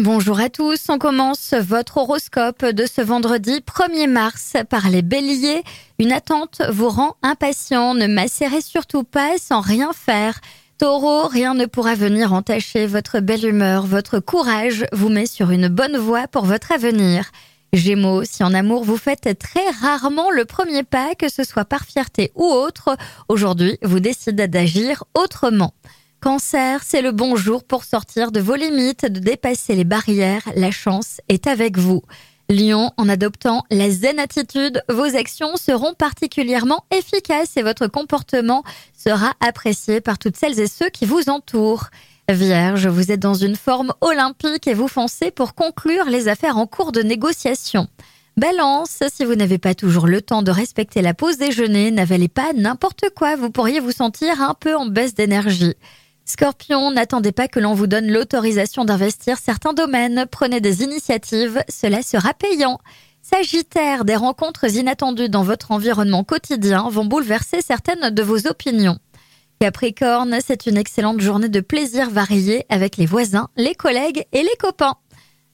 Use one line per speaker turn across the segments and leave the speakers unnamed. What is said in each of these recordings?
Bonjour à tous, on commence votre horoscope de ce vendredi 1er mars par les béliers. Une attente vous rend impatient, ne macérez surtout pas sans rien faire. Taureau, rien ne pourra venir entacher votre belle humeur, votre courage vous met sur une bonne voie pour votre avenir. Gémeaux, si en amour vous faites très rarement le premier pas, que ce soit par fierté ou autre, aujourd'hui vous décidez d'agir autrement. Cancer, c'est le bon jour pour sortir de vos limites, de dépasser les barrières. La chance est avec vous. Lion, en adoptant la zen attitude, vos actions seront particulièrement efficaces et votre comportement sera apprécié par toutes celles et ceux qui vous entourent. Vierge, vous êtes dans une forme olympique et vous foncez pour conclure les affaires en cours de négociation. Balance, si vous n'avez pas toujours le temps de respecter la pause déjeuner, n'avalez pas n'importe quoi, vous pourriez vous sentir un peu en baisse d'énergie. Scorpion, n'attendez pas que l'on vous donne l'autorisation d'investir certains domaines. Prenez des initiatives, cela sera payant. Sagittaire, des rencontres inattendues dans votre environnement quotidien vont bouleverser certaines de vos opinions. Capricorne, c'est une excellente journée de plaisir varié avec les voisins, les collègues et les copains.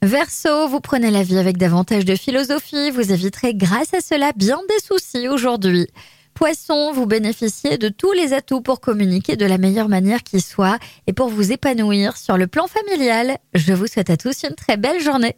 Verseau, vous prenez la vie avec davantage de philosophie, vous éviterez grâce à cela bien des soucis aujourd'hui. Poisson, vous bénéficiez de tous les atouts pour communiquer de la meilleure manière qui soit et pour vous épanouir sur le plan familial. Je vous souhaite à tous une très belle journée.